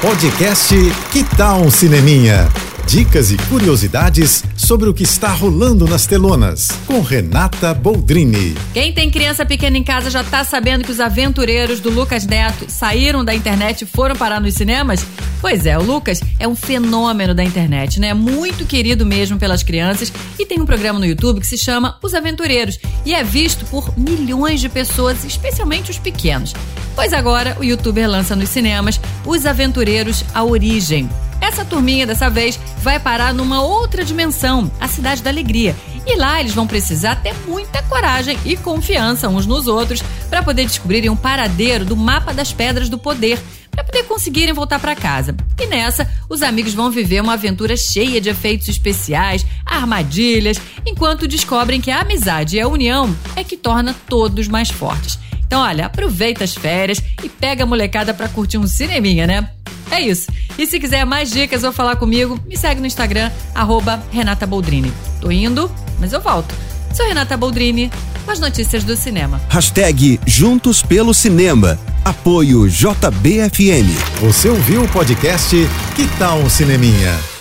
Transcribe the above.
Podcast Que Tal um Cineminha? Dicas e curiosidades sobre o que está rolando nas telonas, com Renata Boldrini. Quem tem criança pequena em casa já está sabendo que os aventureiros do Lucas Neto saíram da internet e foram parar nos cinemas? Pois é, o Lucas é um fenômeno da internet, né? Muito querido mesmo pelas crianças e tem um programa no YouTube que se chama Os Aventureiros e é visto por milhões de pessoas, especialmente os pequenos. Pois agora o youtuber lança nos cinemas Os Aventureiros A Origem. Essa turminha dessa vez vai parar numa outra dimensão, a Cidade da Alegria. E lá eles vão precisar ter muita coragem e confiança uns nos outros para poder descobrirem um paradeiro do mapa das pedras do poder, para poder conseguirem voltar para casa. E nessa, os amigos vão viver uma aventura cheia de efeitos especiais, armadilhas, enquanto descobrem que a amizade e a união é que torna todos mais fortes. Então, olha, aproveita as férias e pega a molecada para curtir um cineminha, né? É isso. E se quiser mais dicas ou falar comigo, me segue no Instagram, arroba Renata Boldrini. Tô indo, mas eu volto. Sou Renata Boldrini, com as notícias do cinema. Hashtag Juntos pelo Cinema. Apoio JBFM. Você ouviu o podcast Que Tal um Cineminha?